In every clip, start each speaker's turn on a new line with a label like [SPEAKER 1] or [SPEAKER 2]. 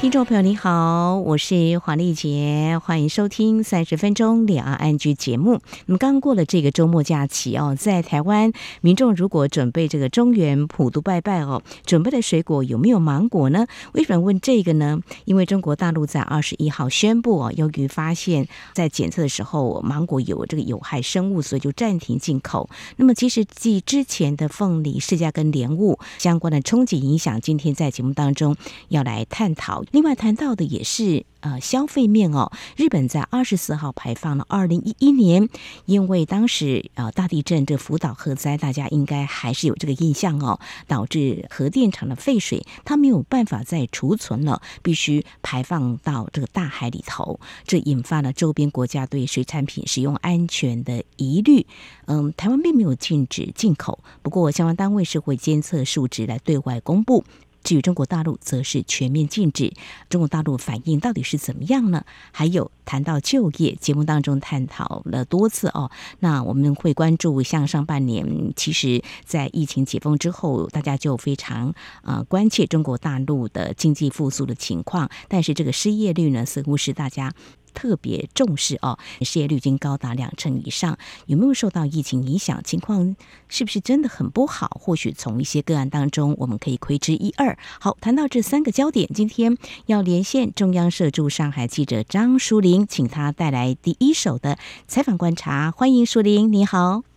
[SPEAKER 1] 听众朋友，你好，我是黄丽杰，欢迎收听三十分钟两岸 ING 节目。那么刚过了这个周末假期哦，在台湾民众如果准备这个中原普渡拜拜哦，准备的水果有没有芒果呢？为什么问这个呢？因为中国大陆在二十一号宣布哦，由于发现，在检测的时候芒果有这个有害生物，所以就暂停进口。那么其实继之前的凤梨、释迦跟莲雾相关的冲击影响，今天在节目当中要来探讨。另外谈到的也是呃消费面哦，日本在二十四号排放了二零一一年，因为当时呃大地震这福岛核灾，大家应该还是有这个印象哦，导致核电厂的废水它没有办法再储存了，必须排放到这个大海里头，这引发了周边国家对水产品使用安全的疑虑。嗯，台湾并没有禁止进口，不过相关单位是会监测数值来对外公布。至于中国大陆，则是全面禁止。中国大陆反应到底是怎么样呢？还有谈到就业，节目当中探讨了多次哦。那我们会关注，像上半年，其实在疫情解封之后，大家就非常啊、关切中国大陆的经济复苏的情况。但是这个失业率呢，似乎是大家。特别重视哦，失业率已经高达两成以上，有没有受到疫情影响？情况是不是真的很不好？或许从一些个案当中，我们可以窥知一二。好，谈到这三个焦点，今天要连线中央社驻上海记者张淑玲，请她带来第一手的采访观察。欢迎淑玲，你好。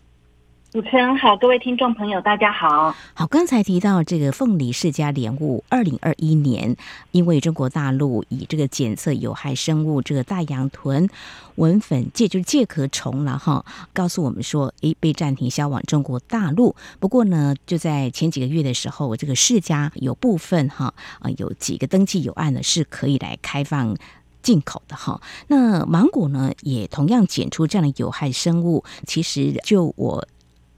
[SPEAKER 2] 主持人好，各位听众朋友，大家好。
[SPEAKER 1] 好，刚才提到这个凤梨、释迦、莲雾，二零二一年，因为中国大陆以这个检测有害生物，这个大洋臀纹粉介就是介壳虫了哈，告诉我们说，诶，被暂停销往中国大陆。不过呢，就在前几个月的时候，这个世家有部分哈啊，有几个登记有案的是可以来开放进口的哈。那芒果呢，也同样检出这样的有害生物。其实就我。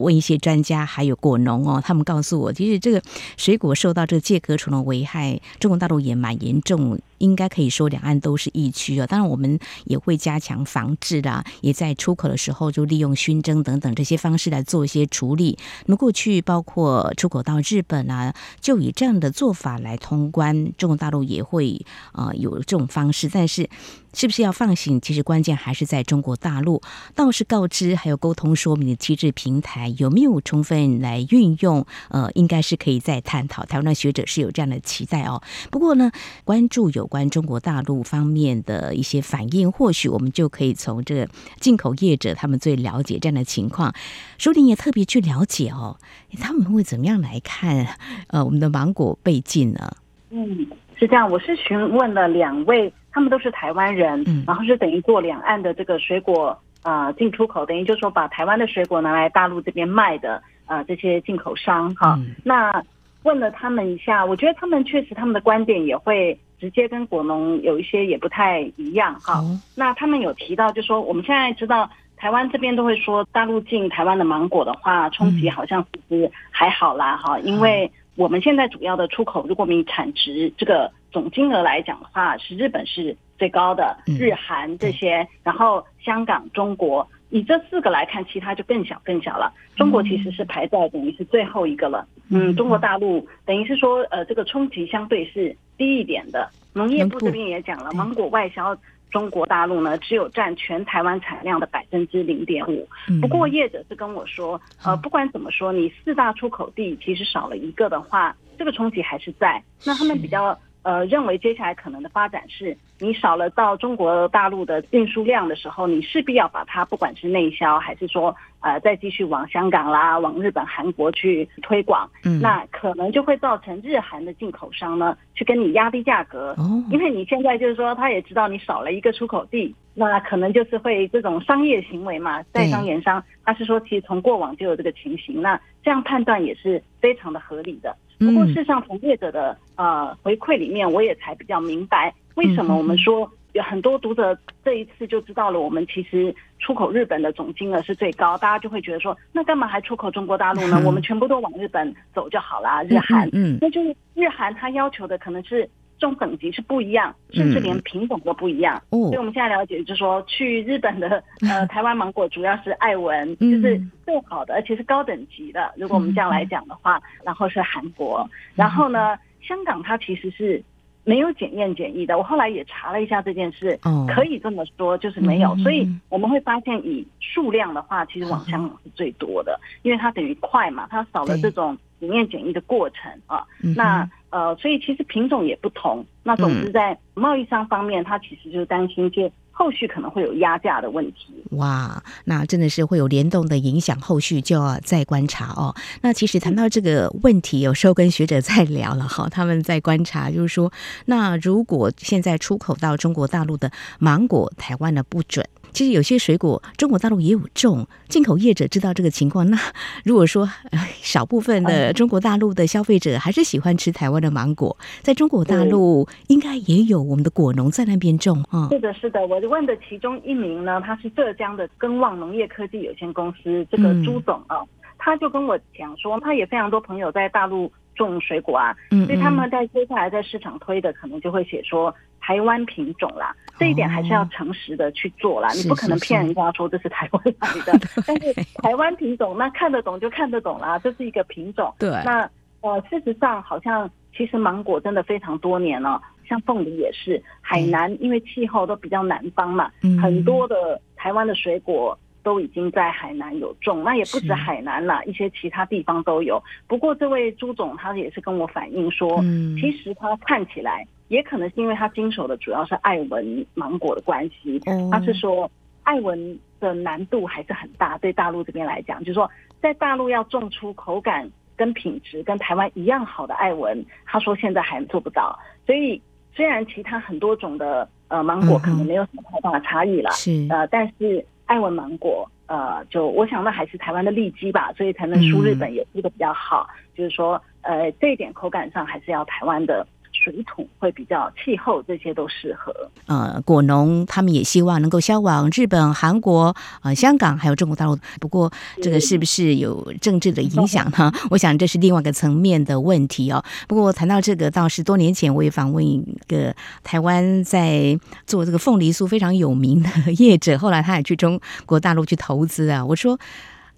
[SPEAKER 1] 问一些专家，还有果农哦，他们告诉我，其实这个水果受到这个介壳虫的危害，中国大陆也蛮严重。应该可以说，两岸都是疫区啊。当然，我们也会加强防治啦，也在出口的时候就利用熏蒸等等这些方式来做一些处理。那过去包括出口到日本啊，就以这样的做法来通关，中国大陆也会啊、呃、有这种方式。但是，是不是要放行？其实关键还是在中国大陆。倒是告知还有沟通说明的机制平台有没有充分来运用？呃，应该是可以再探讨。台湾的学者是有这样的期待哦。不过呢，关注有。关中国大陆方面的一些反应，或许我们就可以从这个进口业者他们最了解这样的情况，淑玲也特别去了解哦，他们会怎么样来看呃我们的芒果被禁呢？
[SPEAKER 2] 嗯，是这样，我是询问了两位，他们都是台湾人，嗯，然后是等于做两岸的这个水果啊、呃、进出口，等于就是说把台湾的水果拿来大陆这边卖的啊、呃、这些进口商哈，嗯、那问了他们一下，我觉得他们确实他们的观点也会。直接跟果农有一些也不太一样哈，嗯、那他们有提到，就说我们现在知道台湾这边都会说，大陆进台湾的芒果的话，冲击好像其实还好啦哈，嗯、因为我们现在主要的出口，如果我们以产值这个总金额来讲的话，是日本是最高的，日韩这些，嗯、然后香港、中国。以这四个来看，其他就更小更小了。中国其实是排在等于是最后一个了。嗯，中国大陆等于是说，呃，这个冲击相对是低一点的。农业部这边也讲了，芒果外销中国大陆呢，只有占全台湾产量的百分之零点五。不过业者是跟我说，呃，不管怎么说，你四大出口地其实少了一个的话，这个冲击还是在。那他们比较。呃，认为接下来可能的发展是，你少了到中国大陆的运输量的时候，你势必要把它不管是内销还是说呃再继续往香港啦、往日本、韩国去推广，嗯，那可能就会造成日韩的进口商呢去跟你压低价格，哦，因为你现在就是说他也知道你少了一个出口地，那可能就是会这种商业行为嘛，在商言商，他是说其实从过往就有这个情形，那这样判断也是非常的合理的。不过，事实上，从业者的呃回馈里面，我也才比较明白为什么我们说有很多读者这一次就知道了，我们其实出口日本的总金额是最高，大家就会觉得说，那干嘛还出口中国大陆呢？我们全部都往日本走就好啦，日韩，嗯，那就是日韩他要求的可能是。种等级是不一样，甚至连品种都不一样。
[SPEAKER 1] 嗯、
[SPEAKER 2] 所以我们现在了解，就是说去日本的 呃台湾芒果主要是爱文，就是最好的，而且是高等级的。如果我们这样来讲的话，然后是韩国，然后呢，香港它其实是。没有检验检疫的，我后来也查了一下这件事，哦、可以这么说，就是没有。嗯、所以我们会发现，以数量的话，其实往香港是最多的，哦、因为它等于快嘛，它少了这种检验检疫的过程啊。嗯、那呃，所以其实品种也不同。那总之在贸易商方面，他其实就是担心这。后续可能会有压价的问题。
[SPEAKER 1] 哇，那真的是会有联动的影响，后续就要再观察哦。那其实谈到这个问题，有时候跟学者在聊了哈，他们在观察，就是说，那如果现在出口到中国大陆的芒果，台湾的不准。其实有些水果中国大陆也有种，进口业者知道这个情况。那如果说 少部分的中国大陆的消费者还是喜欢吃台湾的芒果，在中国大陆应该也有我们的果农在那边种啊。
[SPEAKER 2] 是的，是的。我问的其中一名呢，他是浙江的耕旺农业科技有限公司这个朱总啊，他就跟我讲说，他也非常多朋友在大陆种水果啊，所以他们在接下来在市场推的可能就会写说。台湾品种啦，这一点还是要诚实的去做啦。哦、你不可能骗人家说这是台湾来的。但是台湾品种，那看得懂就看得懂啦，这是一个品种。
[SPEAKER 1] 对。
[SPEAKER 2] 那呃，事实上好像其实芒果真的非常多年了，像凤梨也是，海南因为气候都比较南方嘛，嗯、很多的台湾的水果都已经在海南有种。那也不止海南啦，一些其他地方都有。不过这位朱总他也是跟我反映说，嗯、其实他看起来。也可能是因为他经手的主要是艾文芒果的关系，他是说艾文的难度还是很大，对大陆这边来讲，就是说在大陆要种出口感跟品质跟台湾一样好的艾文，他说现在还做不到。所以虽然其他很多种的呃芒果可能没有什么太大的差异了，是。呃，但是爱文芒果呃，就我想那还是台湾的利基吧，所以才能输日本也是一个比较好，就是说呃这一点口感上还是要台湾的。水土会比较，气候这些都适合。
[SPEAKER 1] 呃，果农他们也希望能够销往日本、韩国、呃香港，还有中国大陆。不过，这个是不是有政治的影响呢？嗯、我想这是另外一个层面的问题哦。不过谈到这个，倒是多年前我也访问一个台湾在做这个凤梨酥非常有名的 业者，后来他也去中国大陆去投资啊。我说。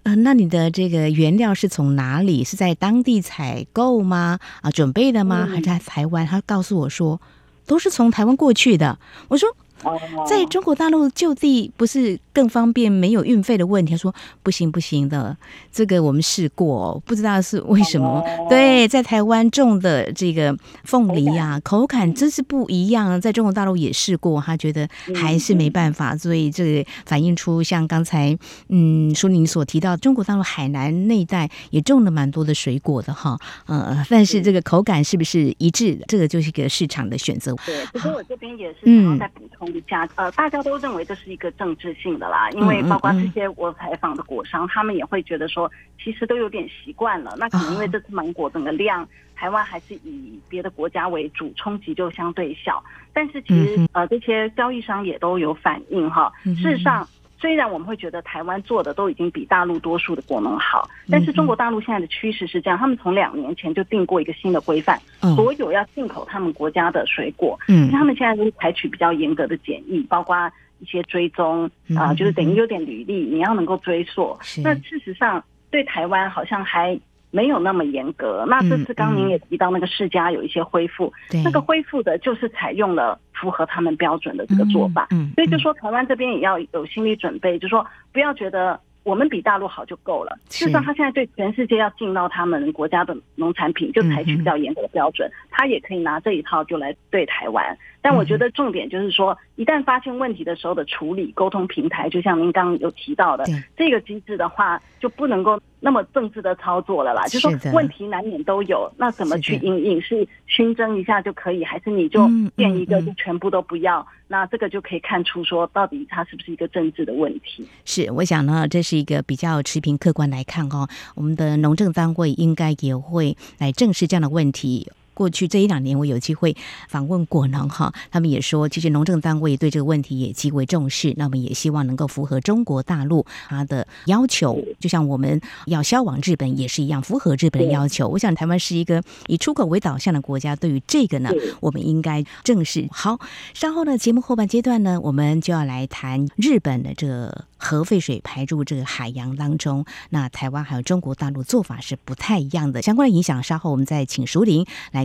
[SPEAKER 1] 呃，那你的这个原料是从哪里？是在当地采购吗？啊，准备的吗？还是在台湾？他告诉我说，都是从台湾过去的。我说。在中国大陆就地不是更方便，没有运费的问题。他说不行不行的，这个我们试过，不知道是为什么。对，在台湾种的这个凤梨啊，口感真是不一样。在中国大陆也试过，他觉得还是没办法。所以这个反映出像刚才嗯，淑宁所提到，中国大陆海南那一带也种了蛮多的水果的哈。呃，但是这个口感是不是一致的，这个就是一个市场的选择。
[SPEAKER 2] 对，不过我这边也是想要再补充一下。呃，大家都认为这是一个政治性的啦，因为包括这些我采访的果商，他们也会觉得说，其实都有点习惯了。那可能因为这次芒果整个量，台湾还是以别的国家为主，冲击就相对小。但是其实呃，这些交易商也都有反应哈。事实上。虽然我们会觉得台湾做的都已经比大陆多数的果农好，但是中国大陆现在的趋势是这样，他们从两年前就定过一个新的规范，所有要进口他们国家的水果，嗯，他们现在都是采取比较严格的检疫，包括一些追踪啊，就是等于有点履历，你要能够追溯。那事实上对台湾好像还。没有那么严格。那这次刚您也提到那个世家有一些恢复，嗯嗯、那个恢复的就是采用了符合他们标准的这个做法。嗯，嗯所以就说台湾这边也要有心理准备，就说不要觉得我们比大陆好就够了。就算，他现在对全世界要进到他们国家的农产品，就采取比较严格的标准，他也可以拿这一套就来对台湾。但我觉得重点就是说，一旦发现问题的时候的处理沟通平台，就像您刚刚有提到的这个机制的话，就不能够。那么政治的操作了啦，就是说问题难免都有，那怎么去应应？是熏蒸一下就可以，还是你就变一个就全部都不要？嗯嗯嗯、那这个就可以看出说，到底它是不是一个政治的问题？
[SPEAKER 1] 是，我想呢，这是一个比较持平客观来看哦。我们的农政单位应该也会来正视这样的问题。过去这一两年，我有机会访问果农哈，他们也说，其实农政单位对这个问题也极为重视。那么也希望能够符合中国大陆它的要求，就像我们要销往日本也是一样，符合日本的要求。我想台湾是一个以出口为导向的国家，对于这个呢，我们应该正视。好，稍后呢，节目后半阶段呢，我们就要来谈日本的这个核废水排入这个海洋当中。那台湾还有中国大陆做法是不太一样的，相关的影响，稍后我们再请熟林来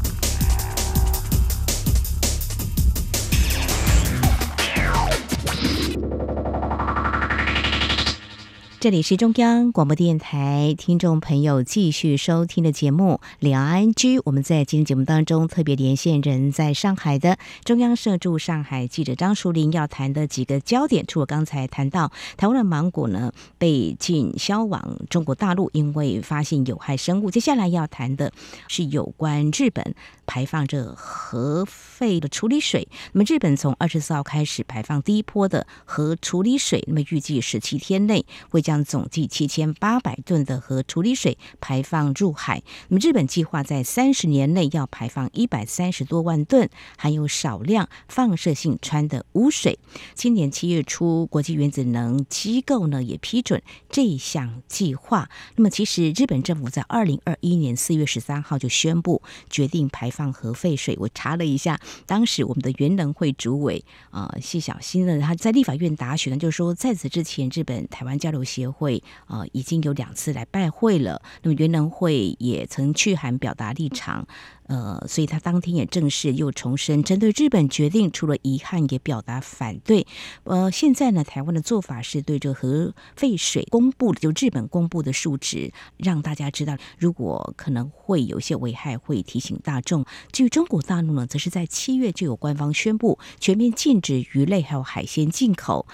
[SPEAKER 1] 这里是中央广播电台，听众朋友继续收听的节目《两岸居》。我们在今天节目当中特别连线人在上海的中央社驻上海记者张淑玲，要谈的几个焦点，除了刚才谈到台湾的芒果呢被禁销往中国大陆，因为发现有害生物。接下来要谈的是有关日本排放这核废的处理水。那么日本从二十四号开始排放第一波的核处理水，那么预计十七天内会将将总计七千八百吨的核处理水排放入海。那么，日本计划在三十年内要排放一百三十多万吨含有少量放射性氚的污水。今年七月初，国际原子能机构呢也批准这项计划。那么，其实日本政府在二零二一年四月十三号就宣布决定排放核废水。我查了一下，当时我们的原能会主委啊谢小新呢，他在立法院答询呢，就是说在此之前，日本台湾交流协协会、呃，已经有两次来拜会了。那么原能会也曾去函表达立场，呃，所以他当天也正式又重申，针对日本决定，除了遗憾，也表达反对。呃，现在呢，台湾的做法是对这核废水公布的，就日本公布的数值，让大家知道，如果可能会有些危害，会提醒大众。至于中国大陆呢，则是在七月就有官方宣布全面禁止鱼类还有海鲜进口。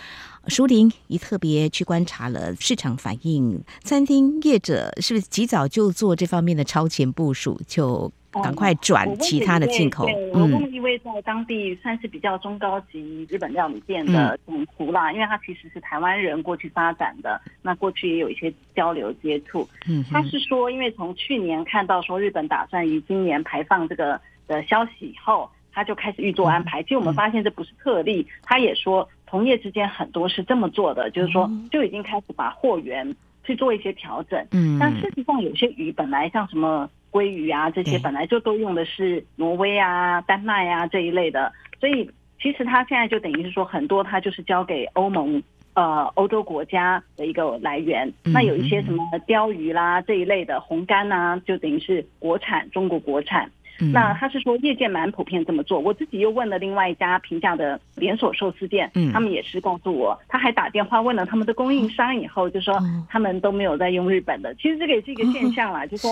[SPEAKER 1] 淑铃也特别去观察了市场反应，餐厅业者是不是及早就做这方面的超前部署，就赶快转其他的进口？
[SPEAKER 2] 我问一位在当地算是比较中高级日本料理店的总厨啦，嗯、因为他其实是台湾人过去发展的，那过去也有一些交流接触。嗯，他是说，因为从去年看到说日本打算于今年排放这个的消息以后，他就开始预做安排。其实我们发现这不是特例，他也说。同业之间很多是这么做的，就是说就已经开始把货源去做一些调整。嗯，但事实上有些鱼本来像什么鲑鱼啊这些本来就都用的是挪威啊、丹麦啊这一类的，所以其实它现在就等于是说很多它就是交给欧盟呃欧洲国家的一个来源。那有一些什么鲷鱼啦这一类的红干啊，就等于是国产中国国产。那他是说业界蛮普遍这么做，我自己又问了另外一家平价的连锁寿司店，他们也是告诉我，他还打电话问了他们的供应商以后，就说他们都没有在用日本的。其实这个也是一个现象啦，就说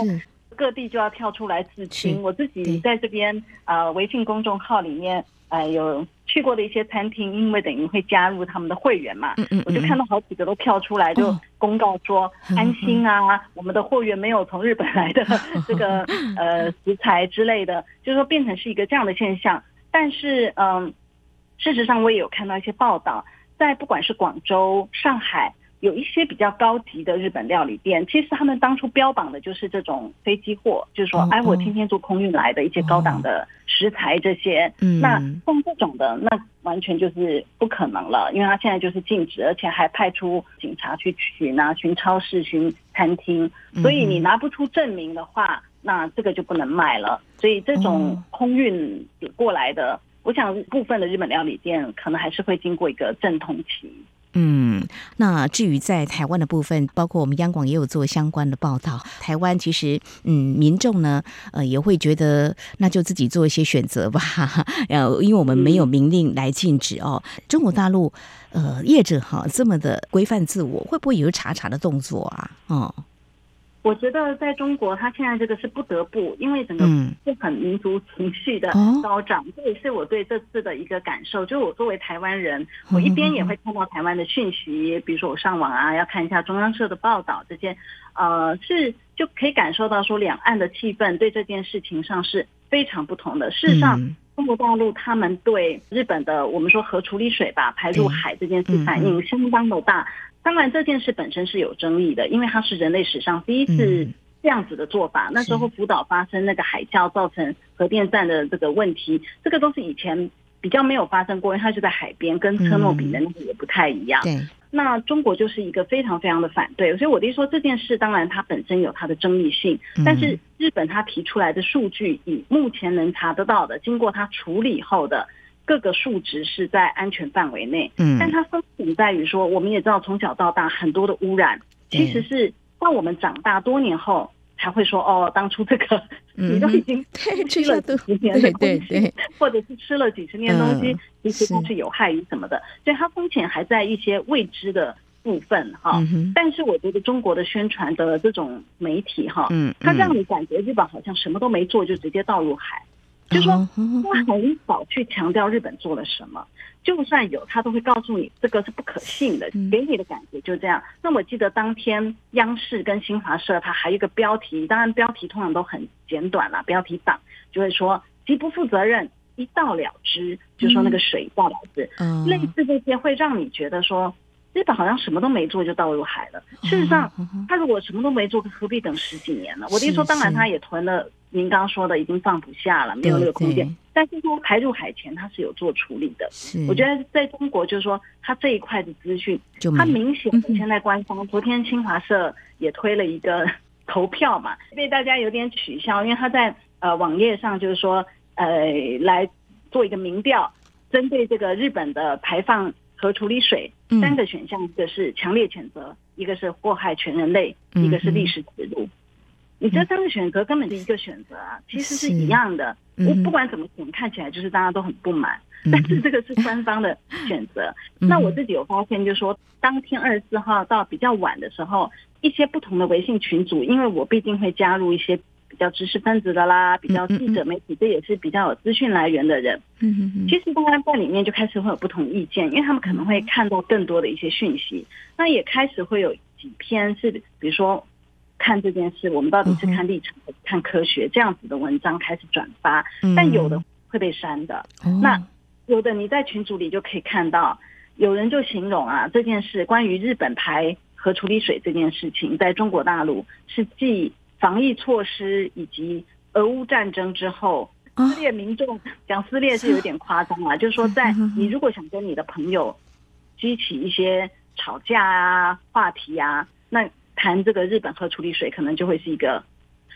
[SPEAKER 2] 各地就要跳出来自清。我自己在这边呃微信公众号里面。呃，有去过的一些餐厅，因为等于会加入他们的会员嘛，嗯嗯嗯，我就看到好几个都跳出来，就公告说安心啊，哦、我们的货源没有从日本来的这个 呃食材之类的，就是说变成是一个这样的现象。但是嗯、呃，事实上我也有看到一些报道，在不管是广州、上海。有一些比较高级的日本料理店，其实他们当初标榜的就是这种飞机货，就是说，哎，我天天坐空运来的一些高档的食材，这些，嗯。那像这种的，那完全就是不可能了，因为他现在就是禁止，而且还派出警察去巡啊，巡超市、巡餐厅，所以你拿不出证明的话，那这个就不能卖了。所以这种空运过来的，我想部分的日本料理店可能还是会经过一个阵痛期。
[SPEAKER 1] 嗯，那至于在台湾的部分，包括我们央广也有做相关的报道。台湾其实，嗯，民众呢，呃，也会觉得那就自己做一些选择吧。呃，因为我们没有明令来禁止哦。中国大陆，呃，业者哈这么的规范自我，会不会有查查的动作啊？哦，
[SPEAKER 2] 我觉得在中国，他现在这个是不得不，因为整个是很民族情绪的高涨，这也是我对这次的一个感受。就是我作为台湾人，我一边也会看到台湾的讯息，比如说我上网啊，要看一下中央社的报道，这些呃是就可以感受到说两岸的气氛对这件事情上是非常不同的。事实上，中国大陆他们对日本的我们说核处理水吧排入海这件事反应相当的大。当然，这件事本身是有争议的，因为它是人类史上第一次这样子的做法。嗯、那时候福岛发生那个海啸，造成核电站的这个问题，这个都是以前比较没有发生过，因为它就在海边，跟车诺比的那个也不太一样。那中国就是一个非常非常的反对，所以我的意思说这件事，当然它本身有它的争议性，但是日本它提出来的数据，以目前能查得到的，经过它处理后的。各个数值是在安全范围内，嗯，但它风险在于说，我们也知道从小到大很多的污染，其实是到我们长大多年后才会说，哦，当初这个你都已经 吃了几十年的东西，或者是吃了几十年的东西，其实都是有害于什么的，所以它风险还在一些未知的部分哈。但是我觉得中国的宣传的这种媒体哈，嗯，它让你感觉日本好像什么都没做就直接倒入海。就说他很少去强调日本做了什么，就算有，他都会告诉你这个是不可信的，给你的感觉就这样。那我记得当天央视跟新华社，它还有一个标题，当然标题通常都很简短啦，标题党就会说极不负责任，一到了之，就说那个水倒了之，类似这些会让你觉得说。日本好像什么都没做就倒入海了。事实上，他如果什么都没做，何必等十几年呢？我的意思说，当然他也囤了。您刚刚说的已经放不下了，没有那个空间。但是说排入海前，它是有做处理的。我觉得在中国，就是说它这一块的资讯，它明显现在官方昨天新华社也推了一个投票嘛，被大家有点取笑，因为他在呃网页上就是说呃来做一个民调，针对这个日本的排放。和处理水三个选项，一个是强烈谴责，一个是祸害全人类，一个是历史耻辱。你这三个选择根本就一个选择啊，其实是一样的。我不管怎么选，看起来就是大家都很不满，但是这个是官方的选择。那我自己有发现，就是说当天二十四号到比较晚的时候，一些不同的微信群组，因为我毕竟会加入一些。比较知识分子的啦，比较记者媒体，这也是比较有资讯来源的人。嗯嗯嗯。其实大家在里面就开始会有不同意见，因为他们可能会看到更多的一些讯息。那也开始会有几篇是，比如说看这件事，我们到底是看立场还是看科学这样子的文章开始转发，但有的会被删的。那有的你在群组里就可以看到，有人就形容啊，这件事关于日本排核处理水这件事情，在中国大陆是继。防疫措施以及俄乌战争之后，撕裂民众讲撕裂是有点夸张啊，就是说，在你如果想跟你的朋友激起一些吵架啊话题啊，那谈这个日本核处理水可能就会是一个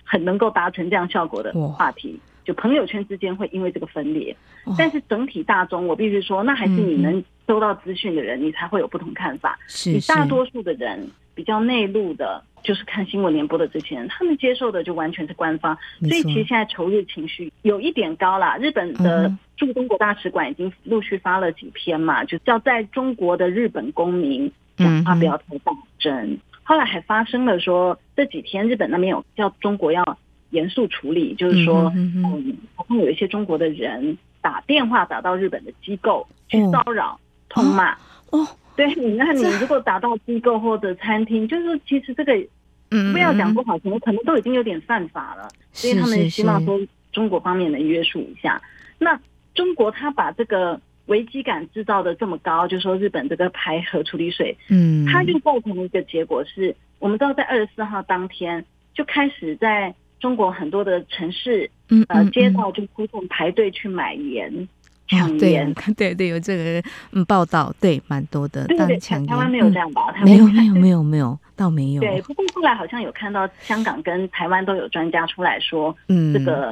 [SPEAKER 2] 很能够达成这样效果的话题。就朋友圈之间会因为这个分裂，但是整体大众，我必须说，那还是你能收到资讯的人，你才会有不同看法。你大多数的人比较内陆的。就是看新闻联播的这些人，他们接受的就完全是官方，所以其实现在仇日情绪有一点高啦。日本的驻中国大使馆已经陆续发了几篇嘛，就叫在中国的日本公民讲话不要太大声。后来还发生了说这几天日本那边有叫中国要严肃处理，就是说嗯，好像有一些中国的人打电话打到日本的机构去骚扰、痛骂。哦。对，那你如果打到机构或者餐厅，就是其实这个，不要讲不好听，可能都已经有点犯法了，所以他们希望说中国方面能约束一下。那中国他把这个危机感制造的这么高，就说日本这个排核处理水，嗯，它就造成一个结果是，我们知道在二十四号当天就开始在中国很多的城市，嗯呃，街道就出动排队去买盐。抢盐、
[SPEAKER 1] 哦，对对，有这个嗯报道，对，蛮多的。
[SPEAKER 2] 对对，抢台湾没有这样吧？嗯、
[SPEAKER 1] 没有没有没有没有，倒没有。
[SPEAKER 2] 对，不过后来好像有看到香港跟台湾都有专家出来说，嗯，这个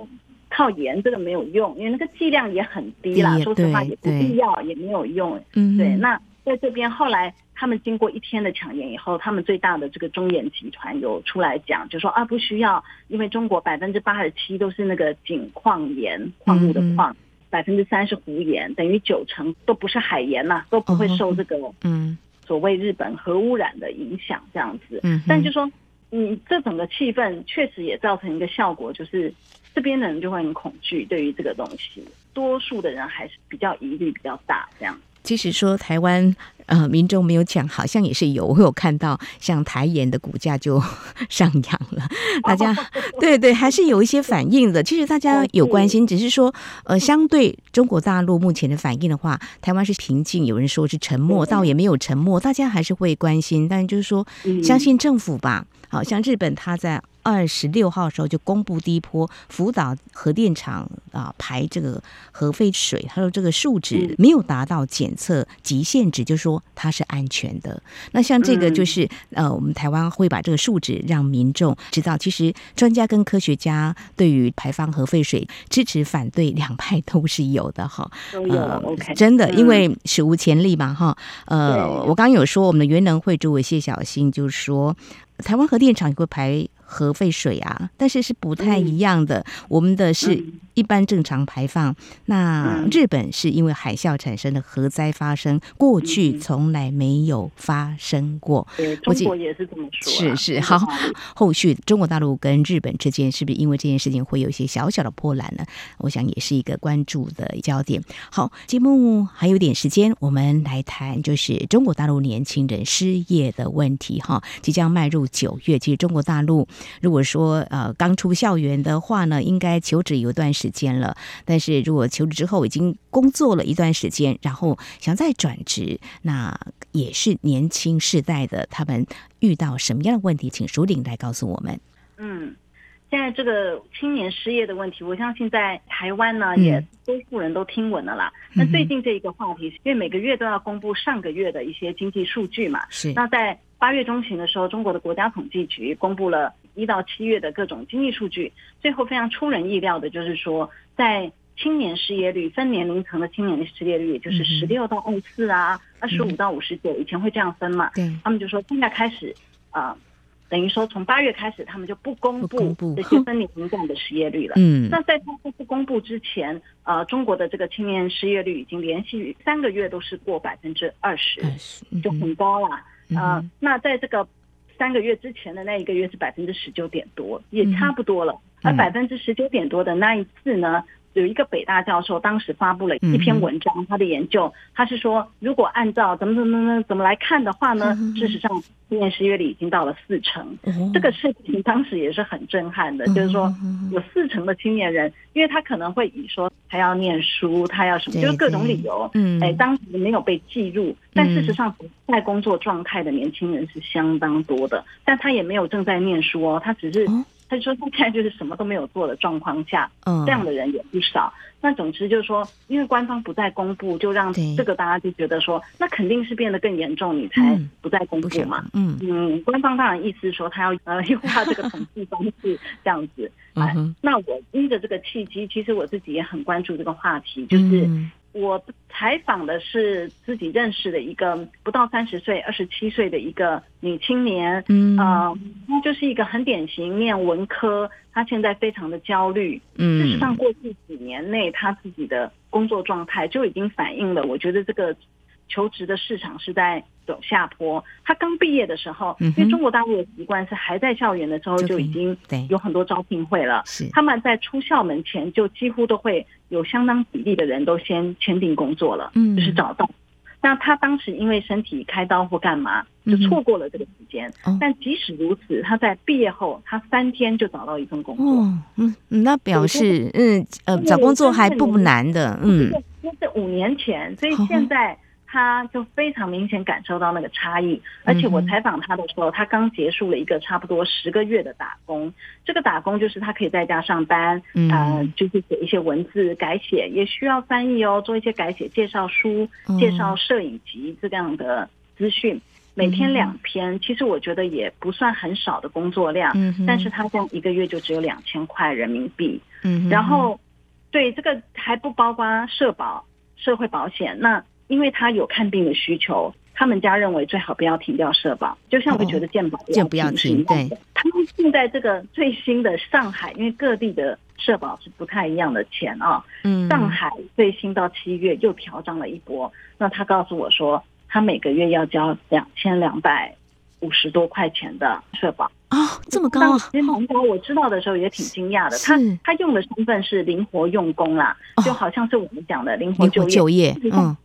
[SPEAKER 2] 靠盐这个没有用，因为那个剂量也很低啦。说实话也不必要，也没有用。嗯，对。那在这边后来他们经过一天的抢盐以后，他们最大的这个中盐集团有出来讲，就说啊不需要，因为中国百分之八十七都是那个井矿盐，矿物的矿。嗯百分之三是湖盐，等于九成都不是海盐呐，都不会受这个嗯所谓日本核污染的影响这样子。嗯，但就说你这整个气氛确实也造成一个效果，就是这边的人就会很恐惧对于这个东西，多数的人还是比较疑虑比较大这样。
[SPEAKER 1] 其实说台湾呃民众没有讲，好像也是有，我有看到像台盐的股价就上扬了，大家对对还是有一些反应的。其实大家有关心，只是说呃相对中国大陆目前的反应的话，台湾是平静，有人说是沉默，倒也没有沉默，大家还是会关心，但就是说相信政府吧。好像日本他在。二十六号的时候就公布第一波福岛核电厂啊排这个核废水，他说这个数值没有达到检测极限值，就是说它是安全的。那像这个就是呃，我们台湾会把这个数值让民众知道，其实专家跟科学家对于排放核废水支持反对两派都是有的哈。
[SPEAKER 2] 都有 OK，
[SPEAKER 1] 真的，因为史无前例嘛哈。呃，我刚刚有说我们的原能会主委谢小新就是说，台湾核电厂也会排。核废水啊，但是是不太一样的。嗯、我们的是一般正常排放，嗯、那日本是因为海啸产生的核灾发生，过去从来没有发生过。
[SPEAKER 2] 对，中国也是这么说。
[SPEAKER 1] 是是，好，后续中国大陆跟日本之间是不是因为这件事情会有一些小小的波澜呢？我想也是一个关注的焦点。好，节目还有点时间，我们来谈就是中国大陆年轻人失业的问题。哈，即将迈入九月，其实中国大陆。如果说呃刚出校园的话呢，应该求职有一段时间了。但是如果求职之后已经工作了一段时间，然后想再转职，那也是年轻世代的他们遇到什么样的问题？请熟玲来告诉我们。
[SPEAKER 2] 嗯，现在这个青年失业的问题，我相信在台湾呢也多数人都听闻了啦。那、嗯、最近这一个话题，因为每个月都要公布上个月的一些经济数据嘛，
[SPEAKER 1] 是
[SPEAKER 2] 那在八月中旬的时候，中国的国家统计局公布了。一到七月的各种经济数据，最后非常出人意料的就是说，在青年失业率分年龄层的青年失业率，也就是十六到二十四啊，二十五到五十九，以前会这样分嘛？对，他们就说现在开始啊、呃，等于说从八月开始，他们就不公布这些分年龄段的失业率了。嗯，那在他们不公布之前，呃，中国的这个青年失业率已经连续三个月都是过百分之二十，就很高了。啊、呃，那在这个。三个月之前的那一个月是百分之十九点多，也差不多了。而百分之十九点多的那一次呢，有一个北大教授当时发布了一篇文章，他的研究，他是说，如果按照怎么怎么怎么怎么来看的话呢，事实上，今年失业率已经到了四成。这个事情当时也是很震撼的，就是说有四成的青年人，因为他可能会以说他要念书，他要什么，就是各种理由，嗯，哎，当时没有被记录，但事实上不在工作状态的年轻人是相当多的，但他也没有正在念书哦，他只是。他说他：“现在就是什么都没有做的状况下，嗯，这样的人也不少。那总之就是说，因为官方不再公布，就让这个大家就觉得说，那肯定是变得更严重，你才不再公布嘛。嗯嗯，官方当然意思是说，他要呃优化这个统计方式，这样子。哎，那我依着这个契机，其实我自己也很关注这个话题，就是。”我采访的是自己认识的一个不到三十岁、二十七岁的一个女青年，嗯，啊、呃，那就是一个很典型念文科，她现在非常的焦虑。嗯，事实上，过去几年内，她自己的工作状态就已经反映了，我觉得这个。求职的市场是在走下坡。他刚毕业的时候，因为中国大陆的习惯是还在校园的时候就已经有很多招聘会了。是他们在出校门前就几乎都会有相当比例的人都先签订工作了，嗯，就是找到。那他当时因为身体开刀或干嘛，就错过了这个时间。但即使如此，他在毕业后，他三天就找到一份工作。
[SPEAKER 1] 嗯，那表示嗯呃找工作还不难的。嗯，
[SPEAKER 2] 那是五年前，所以现在。他就非常明显感受到那个差异，而且我采访他的时候，他刚结束了一个差不多十个月的打工。这个打工就是他可以在家上班，呃，就是写一些文字改写，也需要翻译哦，做一些改写，介绍书、介绍摄影集这样的资讯，每天两篇。其实我觉得也不算很少的工作量，嗯但是他这样一个月就只有两千块人民币。嗯，然后对这个还不包括社保、社会保险那。因为他有看病的需求，他们家认为最好不要停掉社保，就像我觉得健保
[SPEAKER 1] 就不要停。对，
[SPEAKER 2] 他们现在这个最新的上海，因为各地的社保是不太一样的钱啊。嗯，上海最新到七月又调涨了一波，那他告诉我说，他每个月要交两千两百五十多块钱的社保。
[SPEAKER 1] 哦，这么高啊！
[SPEAKER 2] 其实蛮高，我知道的时候也挺惊讶的。他他用的身份是灵活用工啦，就好像是我们讲的灵活就业。
[SPEAKER 1] 就业，嗯。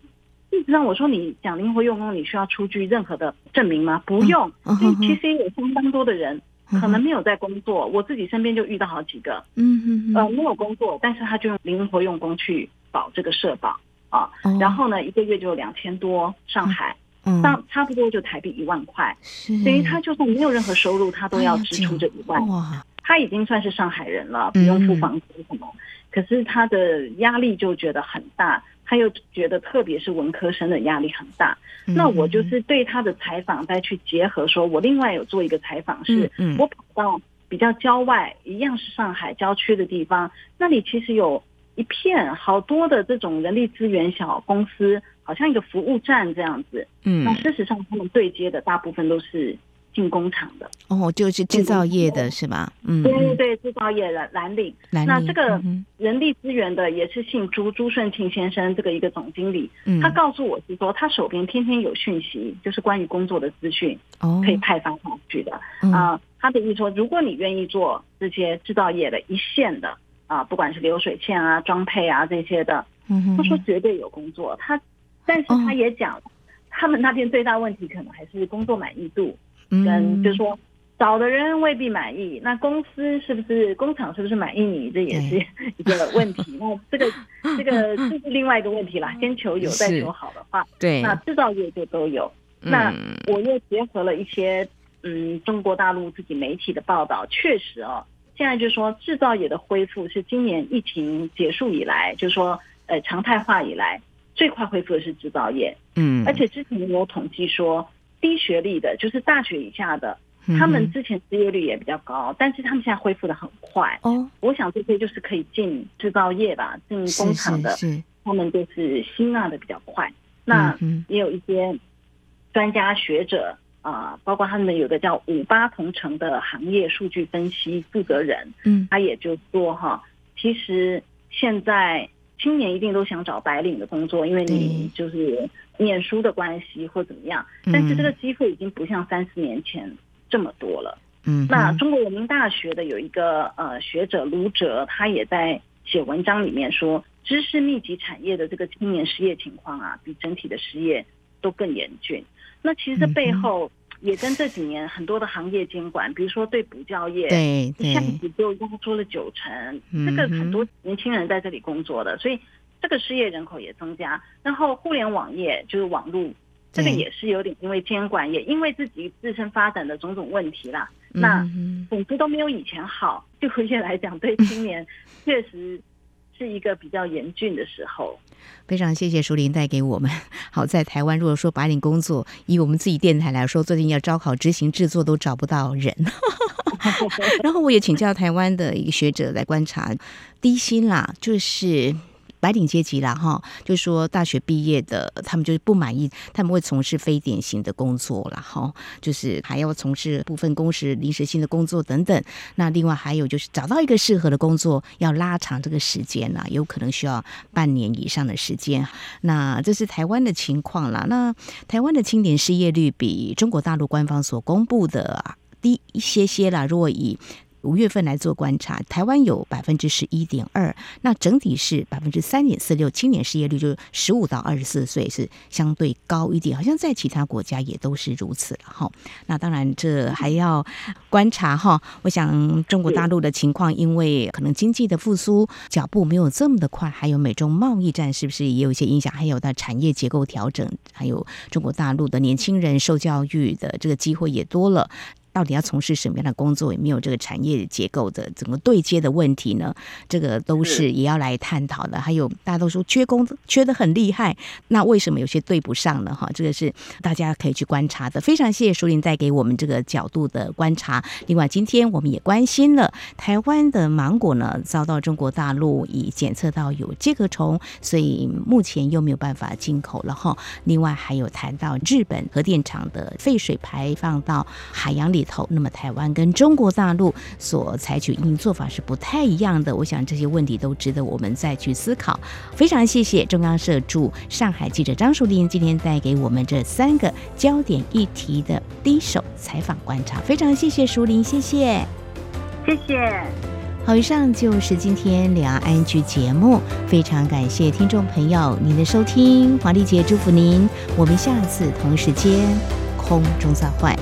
[SPEAKER 2] 一直让我说你讲灵活用工，你需要出具任何的证明吗？不用，因为其实有相当多的人可能没有在工作，我自己身边就遇到好几个，嗯嗯呃，没有工作，但是他就用灵活用工去保这个社保啊，然后呢，一个月就两千多，上海。嗯，差不多就台币一万块，等于他就算没有任何收入，他都要支出这一万。哇，他已经算是上海人了，不用付房租什么。嗯、可是他的压力就觉得很大，他又觉得特别是文科生的压力很大。嗯、那我就是对他的采访再去结合，说我另外有做一个采访，是我跑到比较郊外，一样是上海郊区的地方，那里其实有一片好多的这种人力资源小公司。好像一个服务站这样子，嗯，那事实上他们对接的大部分都是进工厂的，
[SPEAKER 1] 哦，就是制造业的是吧？嗯，
[SPEAKER 2] 对对对，制造业的蓝领。蓝领。那这个人力资源的也是姓朱，朱顺庆先生，这个一个总经理，嗯，他告诉我是说，他手边天天有讯息，就是关于工作的资讯，哦，可以派发上去的。啊、嗯呃，他的意思说，如果你愿意做这些制造业的一线的啊、呃，不管是流水线啊、装配啊这些的，嗯，他说绝对有工作，他。但是他也讲，他们那边最大问题可能还是工作满意度，跟就是说找的人未必满意，那公司是不是工厂是不是满意你，这也是 一个问题。那这个这个这是另外一个问题啦，先求有再求好的话，对，那制造业就都有。那我又结合了一些嗯中国大陆自己媒体的报道，确实哦，现在就是说制造业的恢复是今年疫情结束以来，就是说呃常态化以来。最快恢复的是制造业，嗯，而且之前也有统计说，低学历的，就是大学以下的，他们之前失业率也比较高，但是他们现在恢复的很快。哦，我想这些就是可以进制造业吧，进工厂的，他们就是吸纳的比较快。那也有一些专家学者啊，包括他们有个叫五八同城的行业数据分析负责人，嗯，他也就说哈，其实现在。青年一定都想找白领的工作，因为你就是念书的关系或怎么样。但是这个机会已经不像三四年前这么多了。嗯，那中国人民大学的有一个呃学者卢哲，他也在写文章里面说，知识密集产业的这个青年失业情况啊，比整体的失业都更严峻。那其实这背后。也跟这几年很多的行业监管，比如说对补教业，对，一下子就压缩了九成，这个很多年轻人在这里工作的，所以这个失业人口也增加。然后互联网业就是网络，这个也是有点因为监管，也因为自己自身发展的种种问题啦。那总之都没有以前好，就业来讲，对青年确实。是一个比较严峻的时候，
[SPEAKER 1] 非常谢谢淑玲带给我们。好在台湾，如果说白领工作，以我们自己电台来说，最近要招考执行制作都找不到人。然后我也请教台湾的一个学者来观察低薪啦，就是。白领阶级啦，哈，就说大学毕业的，他们就是不满意，他们会从事非典型的工作啦，哈，就是还要从事部分工时、临时性的工作等等。那另外还有就是找到一个适合的工作，要拉长这个时间啦，有可能需要半年以上的时间。那这是台湾的情况啦。那台湾的青年失业率比中国大陆官方所公布的低一些些啦。如果以五月份来做观察，台湾有百分之十一点二，那整体是百分之三点四六，青年失业率就十五到二十四岁是相对高一点，好像在其他国家也都是如此了哈。那当然这还要观察哈。我想中国大陆的情况，因为可能经济的复苏脚步没有这么的快，还有美中贸易战是不是也有一些影响？还有的产业结构调整，还有中国大陆的年轻人受教育的这个机会也多了。到底要从事什么样的工作？有没有这个产业结构的怎么对接的问题呢？这个都是也要来探讨的。还有大家都说缺工缺的很厉害，那为什么有些对不上呢？哈，这个是大家可以去观察的。非常谢谢淑铃带给我们这个角度的观察。另外，今天我们也关心了台湾的芒果呢，遭到中国大陆已检测到有介壳虫，所以目前又没有办法进口了哈。另外还有谈到日本核电厂的废水排放到海洋里。头，那么台湾跟中国大陆所采取应做法是不太一样的。我想这些问题都值得我们再去思考。非常谢谢中央社驻上海记者张淑玲今天带给我们这三个焦点议题的第一手采访观察。非常谢谢淑玲，谢谢，
[SPEAKER 2] 谢谢。
[SPEAKER 1] 好，以上就是今天两岸 ING 节目，非常感谢听众朋友您的收听，华丽姐祝福您，我们下次同时间空中再会。